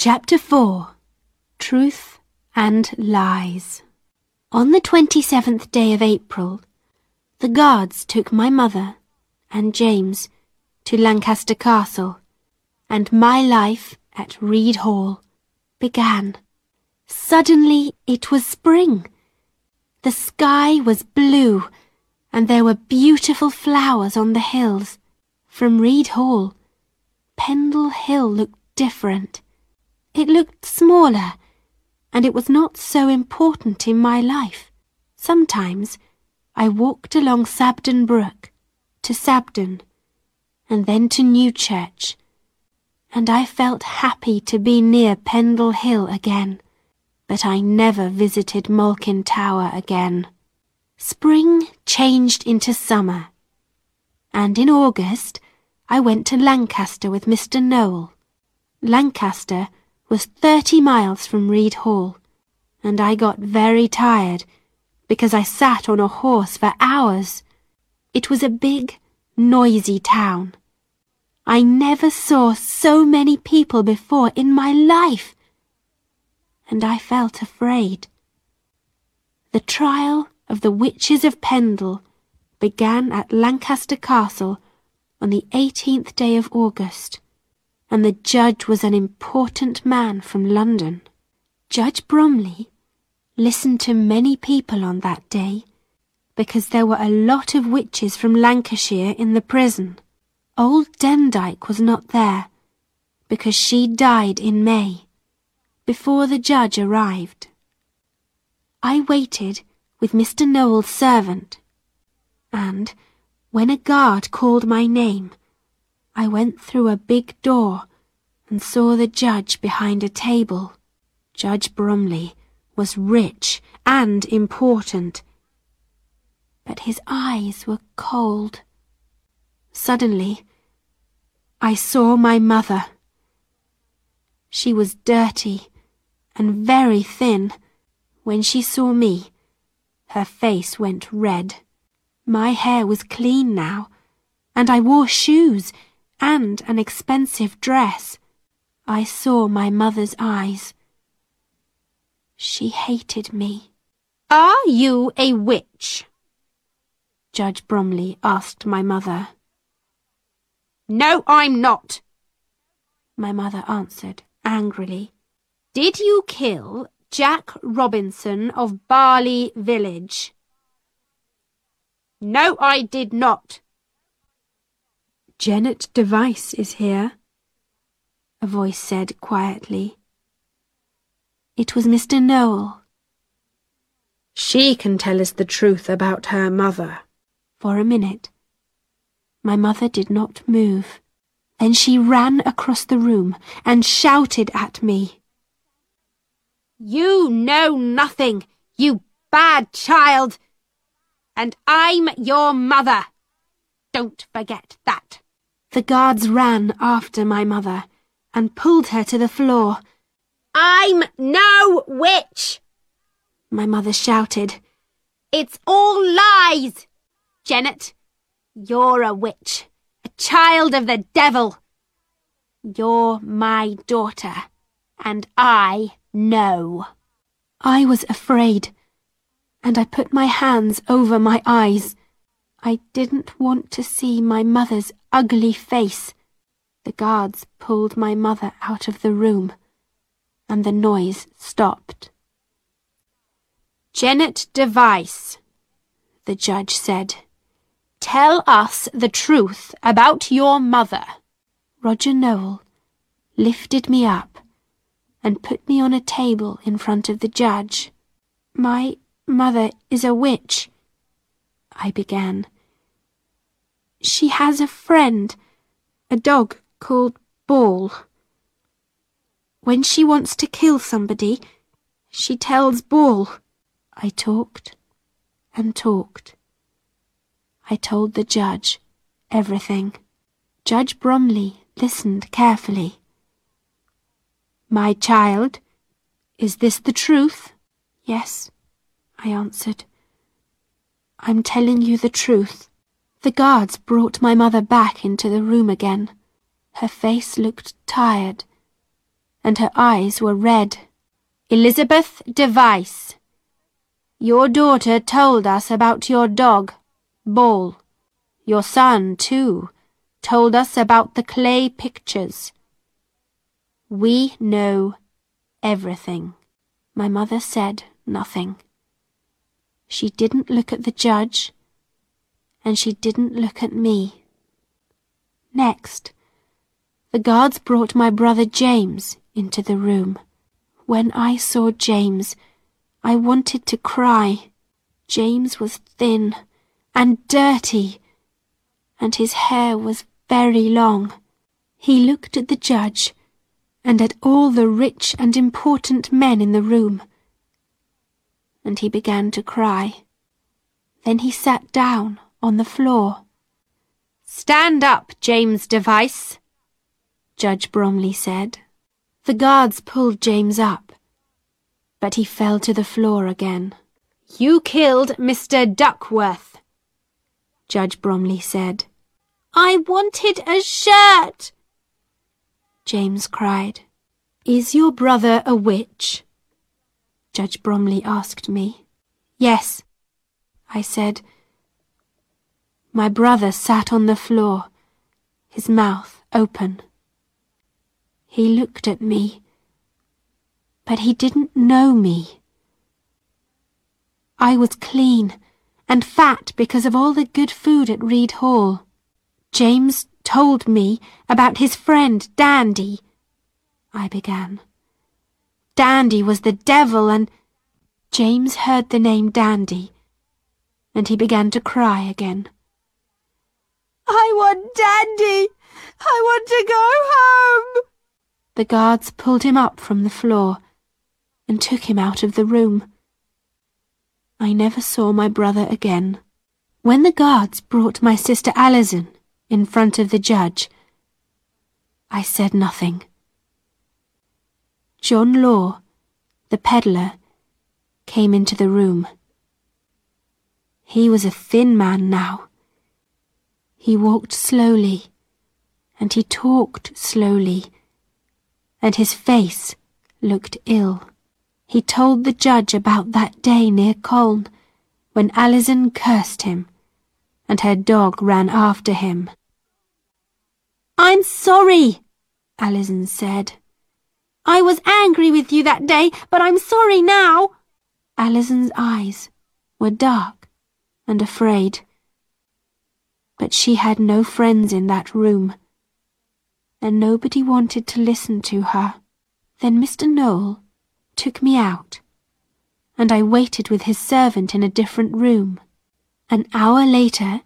Chapter 4 Truth and Lies On the 27th day of April, the guards took my mother and James to Lancaster Castle, and my life at Reed Hall began. Suddenly it was spring. The sky was blue, and there were beautiful flowers on the hills. From Reed Hall, Pendle Hill looked different. It looked smaller, and it was not so important in my life. Sometimes I walked along Sabden Brook to Sabden, and then to Newchurch, and I felt happy to be near Pendle Hill again, but I never visited Malkin Tower again. Spring changed into summer, and in August I went to Lancaster with Mr. Noel. Lancaster was thirty miles from Reed Hall, and I got very tired because I sat on a horse for hours. It was a big, noisy town. I never saw so many people before in my life, and I felt afraid. The trial of the witches of Pendle began at Lancaster Castle on the 18th day of August and the judge was an important man from London. Judge Bromley listened to many people on that day because there were a lot of witches from Lancashire in the prison. Old Demdike was not there because she died in May, before the judge arrived. I waited with Mr. Noel's servant, and when a guard called my name, I went through a big door and saw the judge behind a table. Judge Bromley was rich and important, but his eyes were cold. Suddenly, I saw my mother. She was dirty and very thin. When she saw me, her face went red. My hair was clean now, and I wore shoes and an expensive dress. I saw my mother's eyes. She hated me. Are you a witch? Judge Bromley asked my mother. No, I'm not, my mother answered angrily. Did you kill Jack Robinson of Barley Village? No, I did not. Janet Device is here, a voice said quietly. It was Mr. Noel. She can tell us the truth about her mother. For a minute, my mother did not move. Then she ran across the room and shouted at me. You know nothing, you bad child, and I'm your mother. Don't forget that. The guards ran after my mother and pulled her to the floor. I'm no witch! My mother shouted. It's all lies! Janet, you're a witch, a child of the devil. You're my daughter, and I know. I was afraid, and I put my hands over my eyes. I didn't want to see my mother's ugly face. The guards pulled my mother out of the room, and the noise stopped. Janet Device, the judge said, tell us the truth about your mother. Roger Noel lifted me up and put me on a table in front of the judge. My mother is a witch, I began. She has a friend, a dog called Ball. When she wants to kill somebody, she tells Ball. I talked and talked. I told the judge everything. Judge Bromley listened carefully. My child, is this the truth? Yes, I answered. I'm telling you the truth. The guards brought my mother back into the room again. Her face looked tired, and her eyes were red. Elizabeth Device, your daughter told us about your dog, Ball. Your son, too, told us about the clay pictures. We know everything. My mother said nothing. She didn't look at the judge, and she didn't look at me. Next, the guards brought my brother James into the room. When I saw James, I wanted to cry. James was thin and dirty, and his hair was very long. He looked at the judge and at all the rich and important men in the room, and he began to cry. Then he sat down on the floor. Stand up, James Device, Judge Bromley said. The guards pulled James up, but he fell to the floor again. You killed Mr. Duckworth, Judge Bromley said. I wanted a shirt, James cried. Is your brother a witch? Judge Bromley asked me. Yes, I said. My brother sat on the floor, his mouth open. He looked at me, but he didn't know me. I was clean and fat because of all the good food at Reed Hall. James told me about his friend Dandy. I began. Dandy was the devil and... James heard the name Dandy, and he began to cry again. I want Dandy! I want to go home! The guards pulled him up from the floor and took him out of the room. I never saw my brother again. When the guards brought my sister Alison in front of the judge, I said nothing. John Law, the peddler, came into the room. He was a thin man now. He walked slowly, and he talked slowly, and his face looked ill. He told the judge about that day near Colne, when Alison cursed him, and her dog ran after him. I'm sorry, Alison said. I was angry with you that day, but I'm sorry now. Alison's eyes were dark and afraid. But she had no friends in that room, and nobody wanted to listen to her. Then Mr. Noel took me out, and I waited with his servant in a different room. An hour later,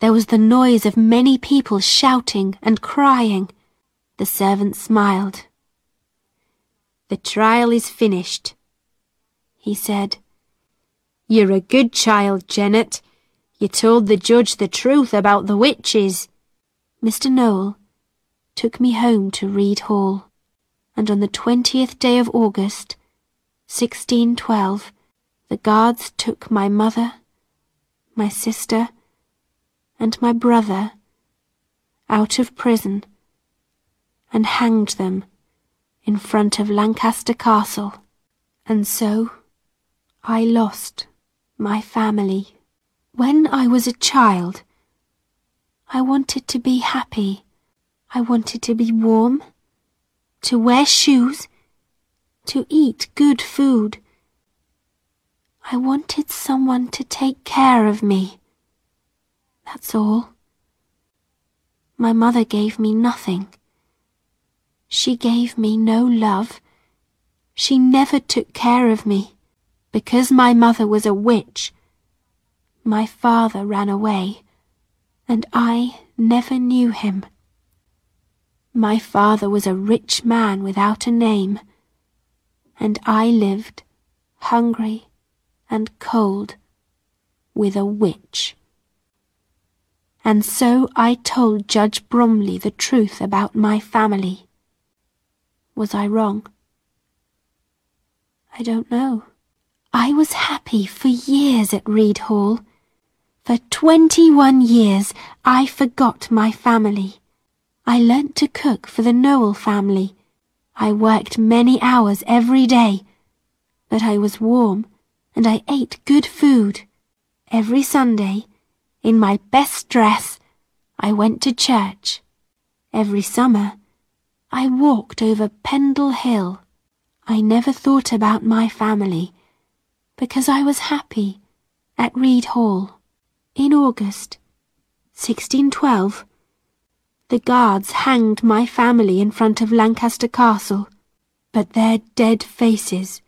there was the noise of many people shouting and crying. The servant smiled. The trial is finished, he said. You're a good child, Janet. You told the judge the truth about the witches. Mr. Noel took me home to Reed Hall and on the twentieth day of August, 1612, the guards took my mother, my sister, and my brother out of prison and hanged them in front of Lancaster Castle. And so I lost my family. When I was a child, I wanted to be happy. I wanted to be warm to wear shoes, to eat good food. I wanted someone to take care of me. That's all. My mother gave me nothing. She gave me no love. She never took care of me. Because my mother was a witch, my father ran away, and I never knew him. My father was a rich man without a name, and I lived hungry and cold with a witch. And so I told Judge Bromley the truth about my family. Was I wrong? I don't know. I was happy for years at Reed Hall. For twenty-one years I forgot my family. I learnt to cook for the Noel family. I worked many hours every day, but I was warm and I ate good food. Every Sunday, in my best dress, I went to church. Every summer, I walked over Pendle Hill. I never thought about my family because I was happy at Reed Hall. In August 1612, the guards hanged my family in front of Lancaster Castle, but their dead faces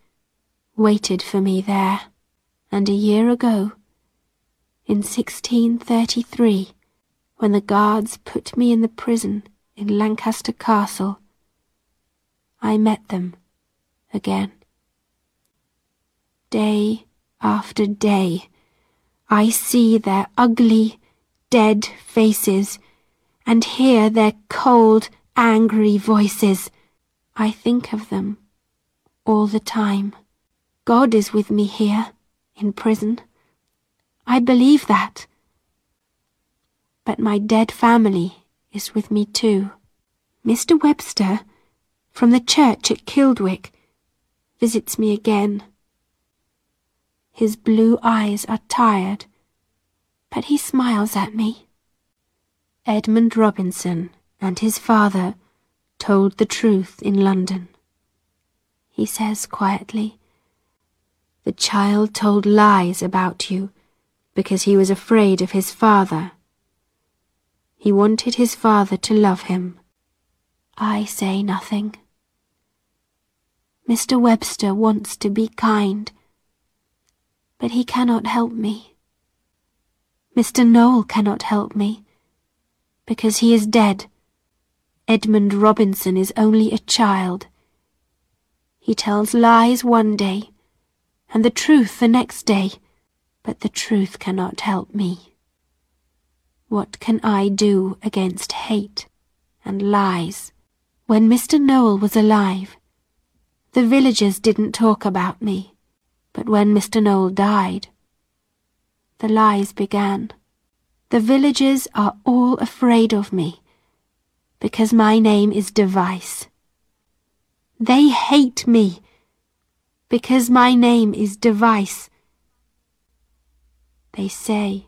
waited for me there. And a year ago, in 1633, when the guards put me in the prison in Lancaster Castle, I met them again. Day after day, I see their ugly, dead faces and hear their cold, angry voices. I think of them all the time. God is with me here, in prison. I believe that. But my dead family is with me too. Mr. Webster, from the church at Kildwick, visits me again. His blue eyes are tired, but he smiles at me. Edmund Robinson and his father told the truth in London. He says quietly, The child told lies about you because he was afraid of his father. He wanted his father to love him. I say nothing. Mr. Webster wants to be kind, but he cannot help me. Mr. Noel cannot help me because he is dead. Edmund Robinson is only a child. He tells lies one day, and the truth the next day, but the truth cannot help me. What can I do against hate and lies? When Mr. Noel was alive, the villagers didn't talk about me, but when Mr. Noel died, the lies began. The villagers are all afraid of me because my name is Device. They hate me because my name is Device. They say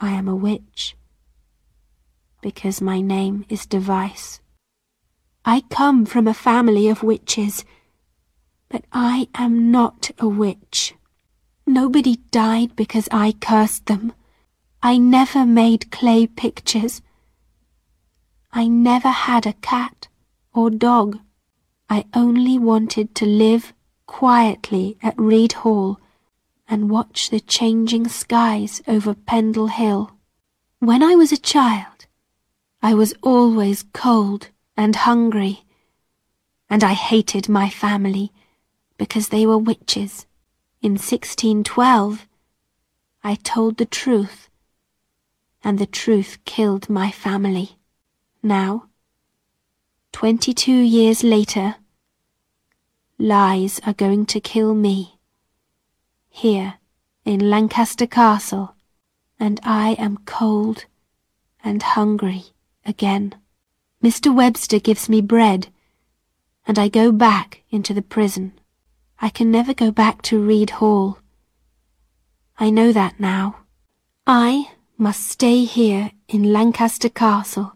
I am a witch because my name is Device. I come from a family of witches, but I am not a witch. Nobody died because I cursed them. I never made clay pictures. I never had a cat or dog. I only wanted to live quietly at Reed Hall and watch the changing skies over Pendle Hill. When I was a child, I was always cold and hungry, and I hated my family because they were witches. In 1612, I told the truth and the truth killed my family. Now, twenty-two years later, lies are going to kill me. Here, in Lancaster Castle, and I am cold and hungry again. Mr. Webster gives me bread, and I go back into the prison. I can never go back to Reed Hall. I know that now. I must stay here in Lancaster Castle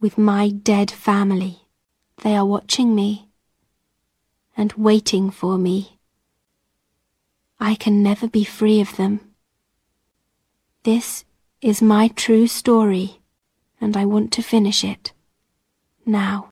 with my dead family. They are watching me and waiting for me. I can never be free of them. This is my true story, and I want to finish it now.